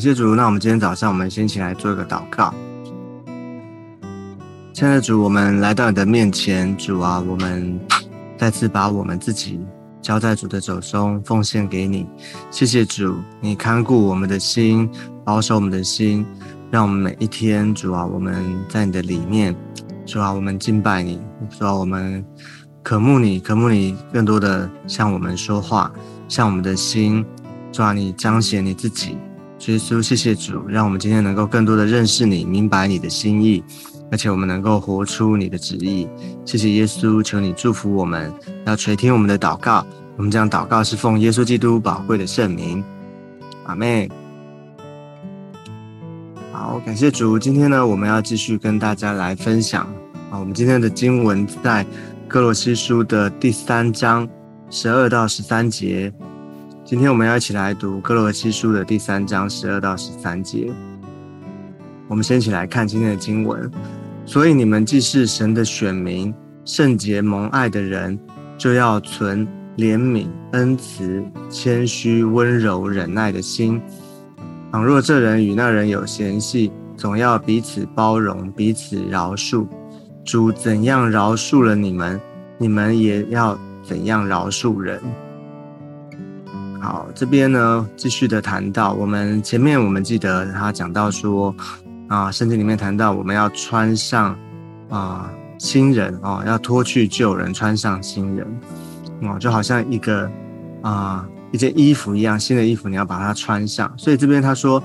感谢主。那我们今天早上，我们先起来做一个祷告。亲爱的主，我们来到你的面前，主啊，我们再次把我们自己交在主的手中，奉献给你。谢谢主，你看顾我们的心，保守我们的心，让我们每一天，主啊，我们在你的里面，主啊，我们敬拜你，主啊，我们渴慕你，渴慕你更多的向我们说话，向我们的心，主啊，你彰显你自己。耶稣，谢谢主，让我们今天能够更多的认识你，明白你的心意，而且我们能够活出你的旨意。谢谢耶稣，求你祝福我们，要垂听我们的祷告。我们将祷告是奉耶稣基督宝贵的圣名，阿妹。好，感谢主。今天呢，我们要继续跟大家来分享啊，我们今天的经文在哥罗西书的第三章十二到十三节。今天我们要一起来读《哥罗西书》的第三章十二到十三节。我们先一起来看今天的经文。所以你们既是神的选民，圣洁蒙爱的人，就要存怜悯、恩慈、谦虚、温柔、忍耐的心。倘若这人与那人有嫌隙，总要彼此包容，彼此饶恕。主怎样饶恕了你们，你们也要怎样饶恕人。好，这边呢，继续的谈到我们前面，我们记得他讲到说，啊，圣经里面谈到我们要穿上啊新人哦，要脱去旧人，穿上新人，哦，就好像一个啊一件衣服一样，新的衣服你要把它穿上。所以这边他说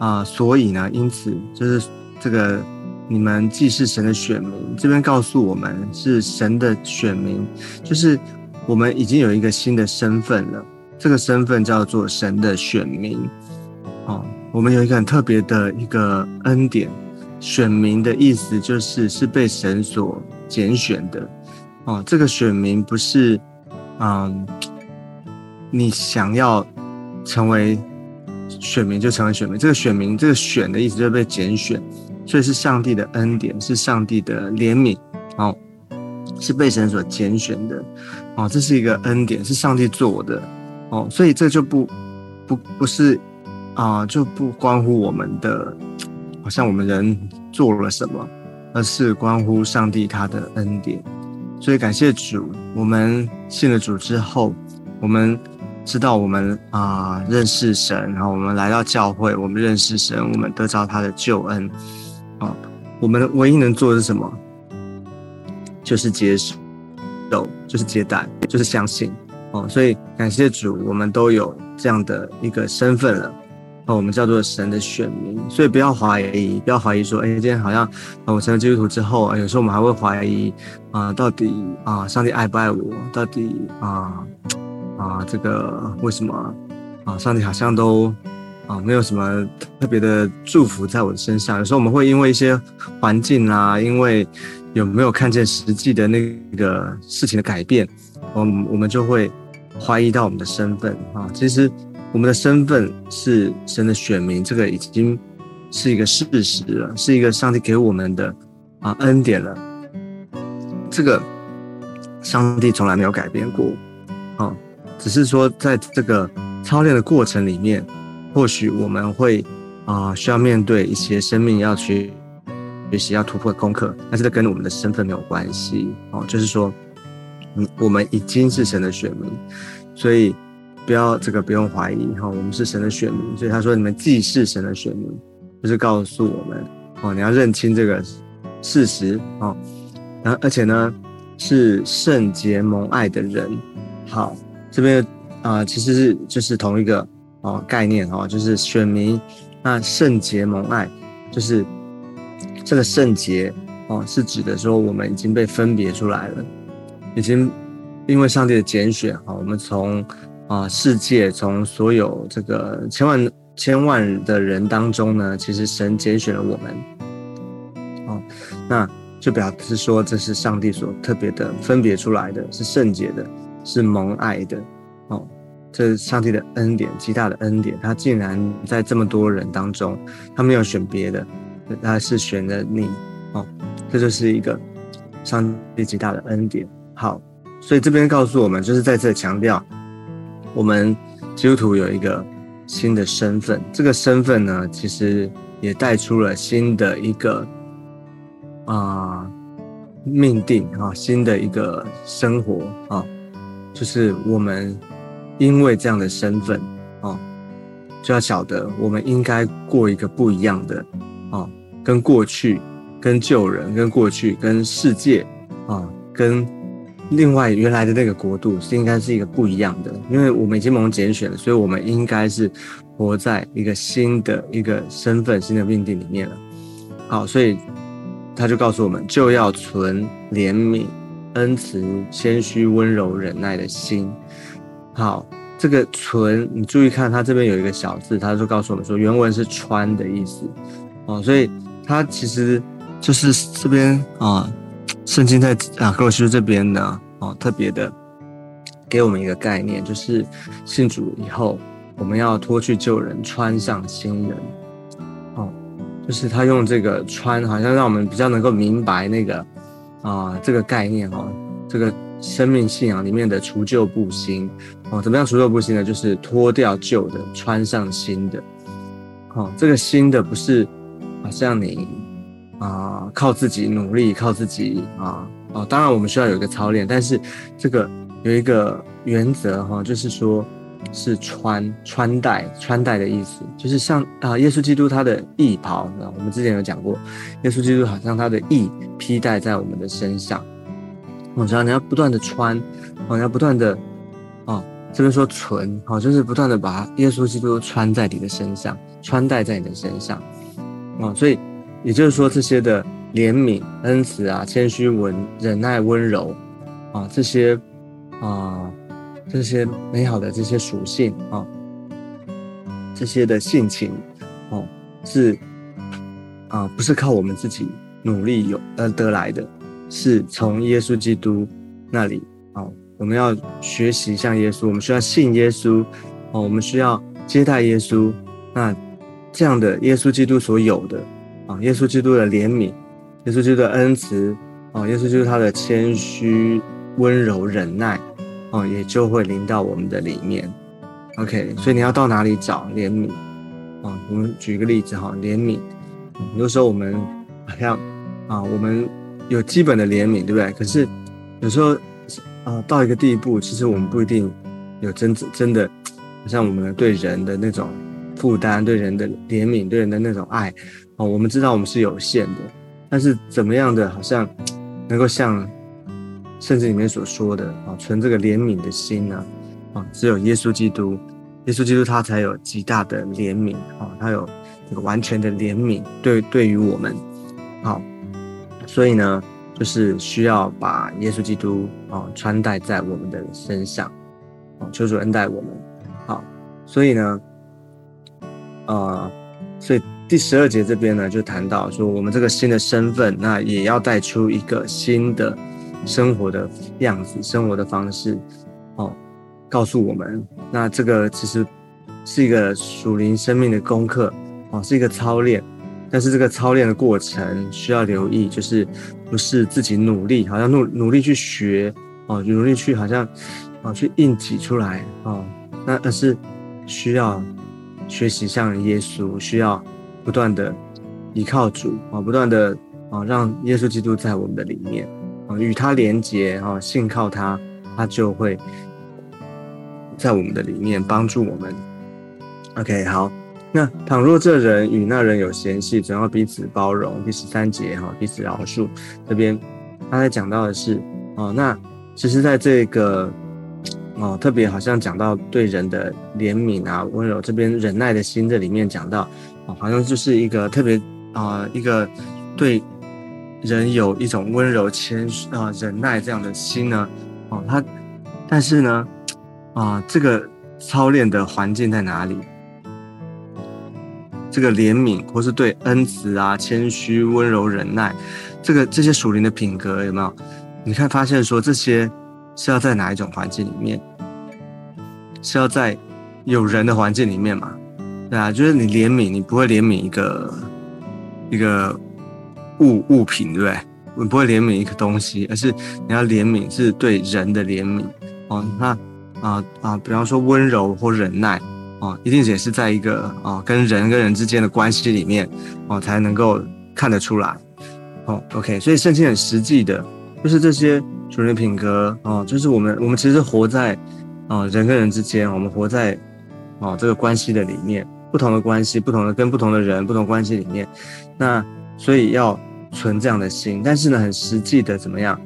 啊，所以呢，因此就是这个你们既是神的选民，这边告诉我们是神的选民，就是我们已经有一个新的身份了。这个身份叫做神的选民，哦，我们有一个很特别的一个恩典。选民的意思就是是被神所拣选的，哦，这个选民不是，嗯，你想要成为选民就成为选民。这个选民，这个选的意思就是被拣选，所以是上帝的恩典，是上帝的怜悯，哦，是被神所拣选的，哦，这是一个恩典，是上帝做的。哦，所以这就不不不是啊，就不关乎我们的，好像我们人做了什么，而是关乎上帝他的恩典。所以感谢主，我们信了主之后，我们知道我们啊认识神，然后我们来到教会，我们认识神，我们得到他的救恩。啊，我们唯一能做的是什么？就是接受，就是接待，就是相信。所以感谢主，我们都有这样的一个身份了。哦，我们叫做神的选民，所以不要怀疑，不要怀疑说，哎，今天好像我成了基督徒之后，有时候我们还会怀疑啊，到底啊，上帝爱不爱我？到底啊啊，这个为什么啊，上帝好像都啊没有什么特别的祝福在我的身上？有时候我们会因为一些环境啊，因为有没有看见实际的那个事情的改变，我我们就会。怀疑到我们的身份啊，其实我们的身份是神的选民，这个已经是一个事实了，是一个上帝给我们的啊恩典了。这个上帝从来没有改变过啊，只是说在这个操练的过程里面，或许我们会啊需要面对一些生命要去学习、要突破的功课，但是这跟我们的身份没有关系哦，就是说。我们已经是神的选民，所以不要这个不用怀疑哈，我们是神的选民。所以他说你们既是神的选民，就是告诉我们哦，你要认清这个事实哦。然后而且呢，是圣洁蒙爱的人。好，这边啊其实是就是同一个哦概念哦，就是选民。那圣洁蒙爱，就是这个圣洁哦，是指的说我们已经被分别出来了。已经因为上帝的拣选，啊，我们从啊世界，从所有这个千万千万的人当中呢，其实神拣选了我们，哦，那就表示说这是上帝所特别的分别出来的，是圣洁的，是蒙爱的，哦，这是上帝的恩典，极大的恩典，他竟然在这么多人当中，他没有选别的，他是选了你，哦，这就是一个上帝极大的恩典。好，所以这边告诉我们，就是在这强调，我们基督徒有一个新的身份。这个身份呢，其实也带出了新的一个啊命定啊，新的一个生活啊，就是我们因为这样的身份啊，就要晓得我们应该过一个不一样的啊，跟过去、跟旧人、跟过去、跟世界啊，跟。另外，原来的那个国度是应该是一个不一样的，因为我们已经蒙拣选了，所以我们应该是活在一个新的一个身份、新的命定里面了。好，所以他就告诉我们，就要存怜悯、恩慈、谦虚、温柔、忍耐的心。好，这个存，你注意看，他这边有一个小字，他就告诉我们说，原文是穿的意思。哦，所以他其实就是这边啊。圣经在啊，格罗西这边呢，哦，特别的给我们一个概念，就是信主以后，我们要脱去旧人，穿上新人。哦，就是他用这个穿，好像让我们比较能够明白那个啊这个概念哦，这个生命信仰里面的除旧布新。哦，怎么样除旧布新呢？就是脱掉旧的，穿上新的。哦，这个新的不是好像你。啊，靠自己努力，靠自己啊哦，当然我们需要有一个操练，但是这个有一个原则哈，就是说是穿穿戴穿戴的意思，就是像啊，耶稣基督他的义袍啊，我们之前有讲过，耶稣基督好像他的义披戴在我们的身上，我知道你要不断的穿，哦，你要不断的哦，这边说存，哦，就是不断的把耶稣基督穿在你的身上，穿戴在你的身上，哦，所以。也就是说，这些的怜悯、恩慈啊、谦虚、文、忍耐、温柔啊，这些啊，这些美好的这些属性啊，这些的性情哦，是啊，不是靠我们自己努力有呃得来的，是从耶稣基督那里啊，我们要学习像耶稣，我们需要信耶稣哦，我们需要接待耶稣，那这样的耶稣基督所有的。啊，耶稣基督的怜悯，耶稣基督的恩慈，啊，耶稣基督他的谦虚、温柔、忍耐，啊，也就会临到我们的里面。OK，所以你要到哪里找怜悯？啊，我们举一个例子哈，怜悯，很多时候我们好像啊，我们有基本的怜悯，对不对？可是有时候啊，到一个地步，其实我们不一定有真真的，像我们对人的那种负担，对人的怜悯，对人的那种爱。哦，我们知道我们是有限的，但是怎么样的好像能够像圣经里面所说的啊，存这个怜悯的心呢？啊，只有耶稣基督，耶稣基督他才有极大的怜悯啊，他有这个完全的怜悯对对于我们，好，所以呢，就是需要把耶稣基督啊穿戴在我们的身上，啊，求主恩待我们，好，所以呢，啊，所以。第十二节这边呢，就谈到说，我们这个新的身份，那也要带出一个新的生活的样子、生活的方式，哦，告诉我们，那这个其实是一个属灵生命的功课，哦，是一个操练，但是这个操练的过程需要留意，就是不是自己努力，好像努努力去学，哦，努力去好像，哦，去硬挤出来，哦，那而是需要学习像耶稣，需要。不断的依靠主啊，不断的啊，让耶稣基督在我们的里面啊，与他连结啊，信靠他，他就会在我们的里面帮助我们。OK，好，那倘若这人与那人有嫌隙，总要彼此包容。第十三节哈，彼此饶恕。这边刚才讲到的是哦，那其实在这个哦，特别好像讲到对人的怜悯啊、温柔，这边忍耐的心这里面讲到。哦，好像就是一个特别啊，一个对人有一种温柔、谦啊、忍耐这样的心呢。哦，他，但是呢，啊，这个操练的环境在哪里？这个怜悯或是对恩慈啊、谦虚、温柔、忍耐，这个这些属灵的品格有没有？你看，发现说这些是要在哪一种环境里面？是要在有人的环境里面嘛？对啊，就是你怜悯，你不会怜悯一个一个物物品，对不对？你不会怜悯一个东西，而是你要怜悯是对人的怜悯哦。那啊啊，比方说温柔或忍耐哦，一定也是在一个啊跟人跟人之间的关系里面哦才能够看得出来。哦，OK，所以圣经很实际的，就是这些主人品格哦，就是我们我们其实活在哦人跟人之间，我们活在哦这个关系的里面，不同的关系，不同的跟不同的人，不同关系里面，那所以要存这样的心，但是呢，很实际的怎么样？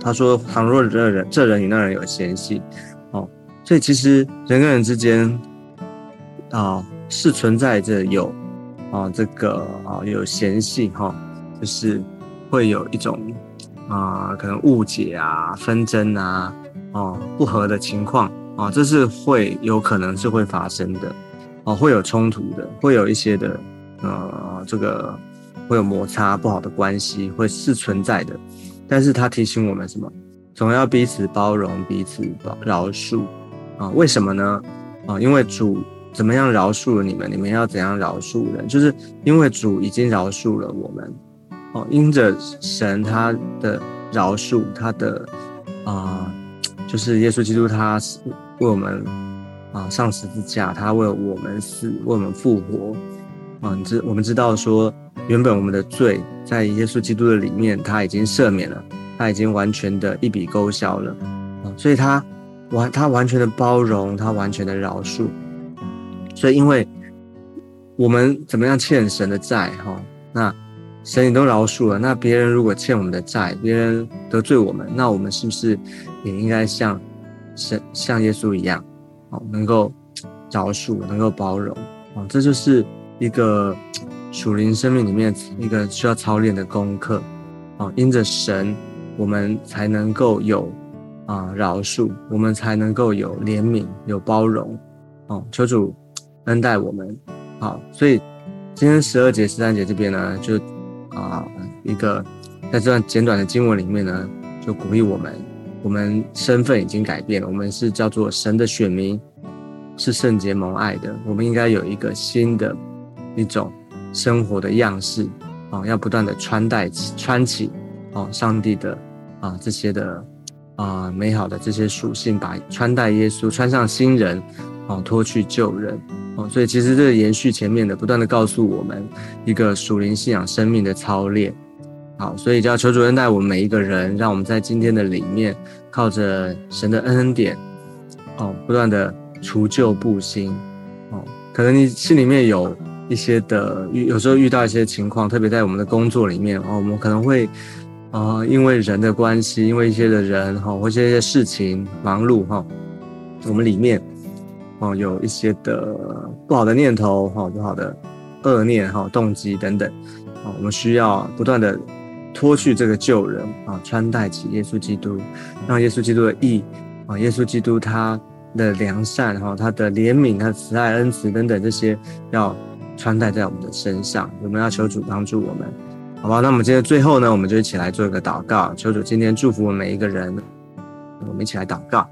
他说：“倘若这人这人与那人有嫌隙，哦，所以其实人跟人之间啊是存在着有。”啊，这个啊有嫌隙哈，就是会有一种啊可能误解啊、纷争啊、哦不和的情况啊，这是会有可能是会发生的，哦会有冲突的，会有一些的呃这个会有摩擦、不好的关系会是存在的，但是他提醒我们什么？总要彼此包容、彼此饶恕啊？为什么呢？啊，因为主。怎么样饶恕了你们？你们要怎样饶恕人？就是因为主已经饶恕了我们，哦，因着神他的饶恕，他的啊，就是耶稣基督他为我们啊上十字架，他为我们死，为我们复活啊。你知我们知道说，原本我们的罪在耶稣基督的里面，他已经赦免了，他已经完全的一笔勾销了啊，所以他完他完全的包容，他完全的饶恕。所以，因为我们怎么样欠神的债哈？那神你都饶恕了，那别人如果欠我们的债，别人得罪我们，那我们是不是也应该像神、像耶稣一样，哦，能够饶恕，能够包容？哦，这就是一个属灵生命里面一个需要操练的功课。哦，因着神，我们才能够有啊饶恕，我们才能够有怜悯、有包容。哦，求主。恩待我们，好，所以今天十二节、十三节这边呢，就啊一个在这段简短的经文里面呢，就鼓励我们，我们身份已经改变了，我们是叫做神的选民，是圣洁蒙爱的，我们应该有一个新的一种生活的样式啊，要不断的穿戴起、穿起哦，上帝的啊这些的啊美好的这些属性，把穿戴耶稣，穿上新人，哦，脱去旧人。哦，所以其实这个延续前面的，不断的告诉我们一个属灵信仰生命的操练。好，所以叫求主恩待我们每一个人，让我们在今天的里面，靠着神的恩典，哦，不断的除旧布新。哦，可能你心里面有一些的，有时候遇到一些情况，特别在我们的工作里面，哦，我们可能会，啊，因为人的关系，因为一些的人，哈，或者一些事情忙碌，哈，我们里面。哦，有一些的不好的念头，哈，不好的恶念，哈，动机等等，啊，我们需要不断的脱去这个旧人，啊，穿戴起耶稣基督，让耶稣基督的义，啊，耶稣基督他的良善，哈，他的怜悯，他慈爱恩慈等等这些，要穿戴在我们的身上。我们要求主帮助我们，好吧？那我们今天最后呢，我们就一起来做一个祷告，求主今天祝福我们每一个人。我们一起来祷告。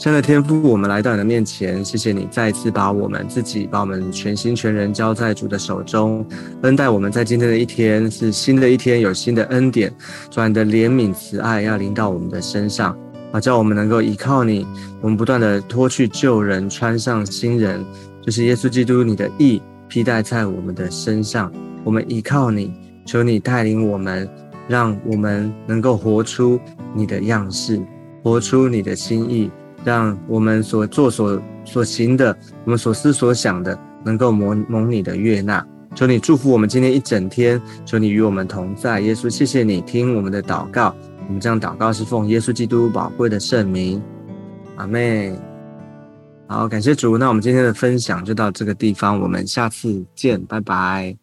亲爱的天父，我们来到你的面前，谢谢你再次把我们自己、把我们全心全人交在主的手中，恩待我们在今天的一天是新的一天，有新的恩典，主你的怜悯慈爱要临到我们的身上，啊，叫我们能够依靠你，我们不断的脱去旧人，穿上新人，就是耶稣基督你的义披戴在我们的身上，我们依靠你，求你带领我们，让我们能够活出你的样式，活出你的心意。让我们所做所所行的，我们所思所想的，能够蒙蒙你的悦纳。求你祝福我们今天一整天，求你与我们同在。耶稣，谢谢你听我们的祷告。我们这样祷告是奉耶稣基督宝贵的圣名。阿妹，好，感谢主。那我们今天的分享就到这个地方，我们下次见，拜拜。